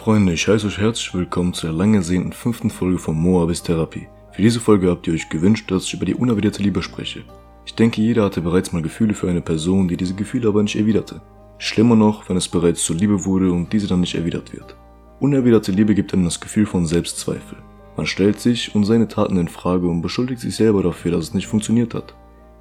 Freunde, ich heiße euch herzlich willkommen zu der lang ersehnten fünften Folge von Moabis Therapie. Für diese Folge habt ihr euch gewünscht, dass ich über die unerwiderte Liebe spreche. Ich denke, jeder hatte bereits mal Gefühle für eine Person, die diese Gefühle aber nicht erwiderte. Schlimmer noch, wenn es bereits zur Liebe wurde und diese dann nicht erwidert wird. Unerwiderte Liebe gibt einem das Gefühl von Selbstzweifel. Man stellt sich und seine Taten in Frage und beschuldigt sich selber dafür, dass es nicht funktioniert hat.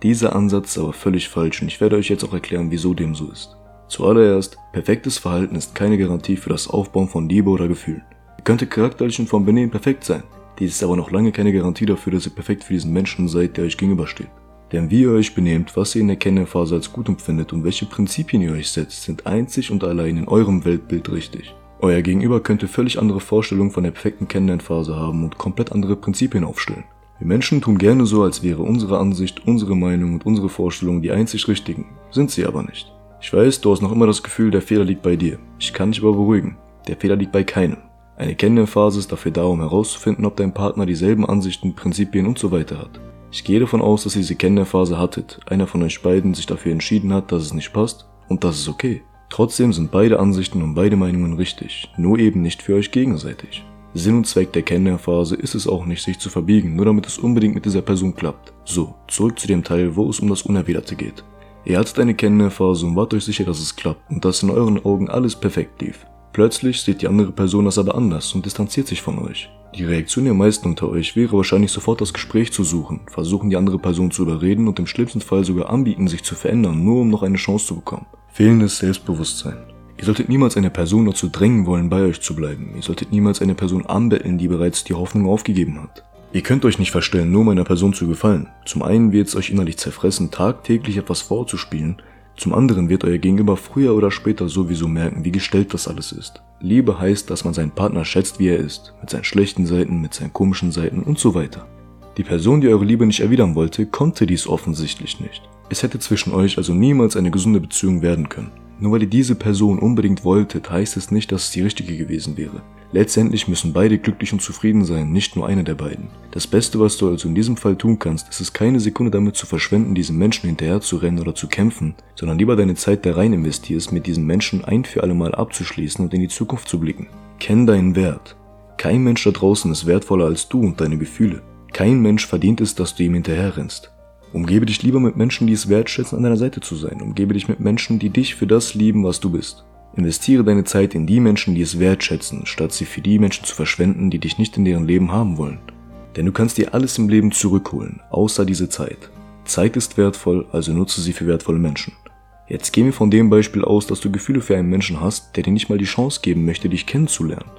Dieser Ansatz ist aber völlig falsch und ich werde euch jetzt auch erklären, wieso dem so ist. Zuallererst, perfektes Verhalten ist keine Garantie für das Aufbauen von Liebe oder Gefühlen. Ihr könntet charakterlich und vom Benehmen perfekt sein, dies ist aber noch lange keine Garantie dafür, dass ihr perfekt für diesen Menschen seid, der euch gegenübersteht. Denn wie ihr euch benehmt, was ihr in der Kennenphase als gut empfindet und welche Prinzipien ihr euch setzt, sind einzig und allein in eurem Weltbild richtig. Euer Gegenüber könnte völlig andere Vorstellungen von der perfekten Kennenlernphase haben und komplett andere Prinzipien aufstellen. Wir Menschen tun gerne so, als wäre unsere Ansicht, unsere Meinung und unsere Vorstellungen die einzig richtigen, sind sie aber nicht. Ich weiß, du hast noch immer das Gefühl, der Fehler liegt bei dir. Ich kann dich aber beruhigen. Der Fehler liegt bei keinem. Eine Kennenlernphase ist dafür da, um herauszufinden, ob dein Partner dieselben Ansichten, Prinzipien und so weiter hat. Ich gehe davon aus, dass ihr diese Kennenlernphase hattet, einer von euch beiden sich dafür entschieden hat, dass es nicht passt und das ist okay. Trotzdem sind beide Ansichten und beide Meinungen richtig, nur eben nicht für euch gegenseitig. Sinn und Zweck der Kennenlernphase ist es auch nicht, sich zu verbiegen, nur damit es unbedingt mit dieser Person klappt. So, zurück zu dem Teil, wo es um das Unerwiderte geht. Ihr hattet eine Kennenlernphase und wart euch sicher, dass es klappt und dass in euren Augen alles perfekt lief. Plötzlich sieht die andere Person das aber anders und distanziert sich von euch. Die Reaktion der meisten unter euch wäre wahrscheinlich sofort das Gespräch zu suchen, versuchen die andere Person zu überreden und im schlimmsten Fall sogar anbieten, sich zu verändern, nur um noch eine Chance zu bekommen. Fehlendes Selbstbewusstsein. Ihr solltet niemals eine Person dazu drängen wollen, bei euch zu bleiben. Ihr solltet niemals eine Person anbetteln, die bereits die Hoffnung aufgegeben hat. Ihr könnt euch nicht verstellen, nur um einer Person zu gefallen. Zum einen wird es euch innerlich zerfressen, tagtäglich etwas vorzuspielen. Zum anderen wird euer Gegenüber früher oder später sowieso merken, wie gestellt das alles ist. Liebe heißt, dass man seinen Partner schätzt, wie er ist. Mit seinen schlechten Seiten, mit seinen komischen Seiten und so weiter. Die Person, die eure Liebe nicht erwidern wollte, konnte dies offensichtlich nicht. Es hätte zwischen euch also niemals eine gesunde Beziehung werden können. Nur weil ihr diese Person unbedingt wolltet, heißt es nicht, dass es die richtige gewesen wäre. Letztendlich müssen beide glücklich und zufrieden sein, nicht nur einer der beiden. Das Beste, was du also in diesem Fall tun kannst, ist es keine Sekunde damit zu verschwenden, diesem Menschen hinterher zu rennen oder zu kämpfen, sondern lieber deine Zeit da rein investierst, mit diesem Menschen ein für alle Mal abzuschließen und in die Zukunft zu blicken. Kenn deinen Wert. Kein Mensch da draußen ist wertvoller als du und deine Gefühle. Kein Mensch verdient es, dass du ihm hinterher rennst. Umgebe dich lieber mit Menschen, die es wertschätzen, an deiner Seite zu sein. Umgebe dich mit Menschen, die dich für das lieben, was du bist. Investiere deine Zeit in die Menschen, die es wertschätzen, statt sie für die Menschen zu verschwenden, die dich nicht in deren Leben haben wollen. Denn du kannst dir alles im Leben zurückholen, außer diese Zeit. Zeit ist wertvoll, also nutze sie für wertvolle Menschen. Jetzt gehen wir von dem Beispiel aus, dass du Gefühle für einen Menschen hast, der dir nicht mal die Chance geben möchte, dich kennenzulernen.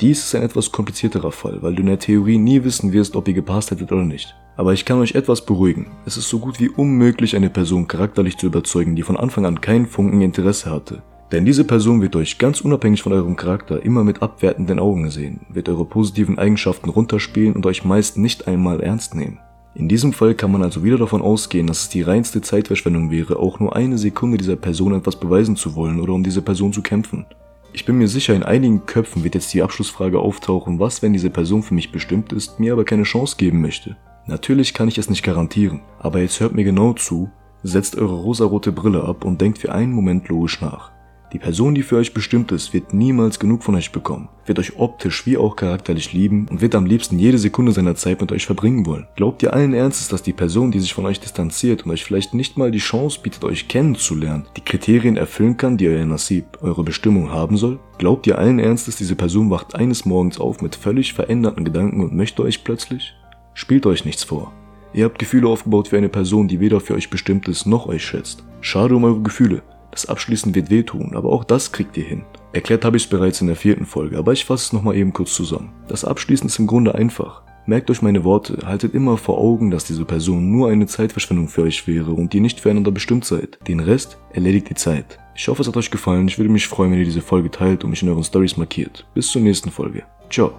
Dies ist ein etwas komplizierterer Fall, weil du in der Theorie nie wissen wirst, ob ihr gepasst hättet oder nicht. Aber ich kann euch etwas beruhigen. Es ist so gut wie unmöglich, eine Person charakterlich zu überzeugen, die von Anfang an keinen Funken Interesse hatte. Denn diese Person wird euch ganz unabhängig von eurem Charakter immer mit abwertenden Augen sehen, wird eure positiven Eigenschaften runterspielen und euch meist nicht einmal ernst nehmen. In diesem Fall kann man also wieder davon ausgehen, dass es die reinste Zeitverschwendung wäre, auch nur eine Sekunde dieser Person etwas beweisen zu wollen oder um diese Person zu kämpfen. Ich bin mir sicher, in einigen Köpfen wird jetzt die Abschlussfrage auftauchen, was, wenn diese Person für mich bestimmt ist, mir aber keine Chance geben möchte. Natürlich kann ich es nicht garantieren, aber jetzt hört mir genau zu, setzt eure rosarote Brille ab und denkt für einen Moment logisch nach. Die Person, die für euch bestimmt ist, wird niemals genug von euch bekommen, wird euch optisch wie auch charakterlich lieben und wird am liebsten jede Sekunde seiner Zeit mit euch verbringen wollen. Glaubt ihr allen Ernstes, dass die Person, die sich von euch distanziert und euch vielleicht nicht mal die Chance bietet, euch kennenzulernen, die Kriterien erfüllen kann, die euer Nasib, eure Bestimmung haben soll? Glaubt ihr allen Ernstes, diese Person wacht eines Morgens auf mit völlig veränderten Gedanken und möchte euch plötzlich? Spielt euch nichts vor. Ihr habt Gefühle aufgebaut für eine Person, die weder für euch bestimmt ist noch euch schätzt. Schade um eure Gefühle. Das Abschließen wird wehtun, aber auch das kriegt ihr hin. Erklärt habe ich es bereits in der vierten Folge, aber ich fasse es nochmal eben kurz zusammen. Das Abschließen ist im Grunde einfach. Merkt euch meine Worte, haltet immer vor Augen, dass diese Person nur eine Zeitverschwendung für euch wäre und ihr nicht füreinander bestimmt seid. Den Rest erledigt die Zeit. Ich hoffe, es hat euch gefallen. Ich würde mich freuen, wenn ihr diese Folge teilt und mich in euren Stories markiert. Bis zur nächsten Folge. Ciao.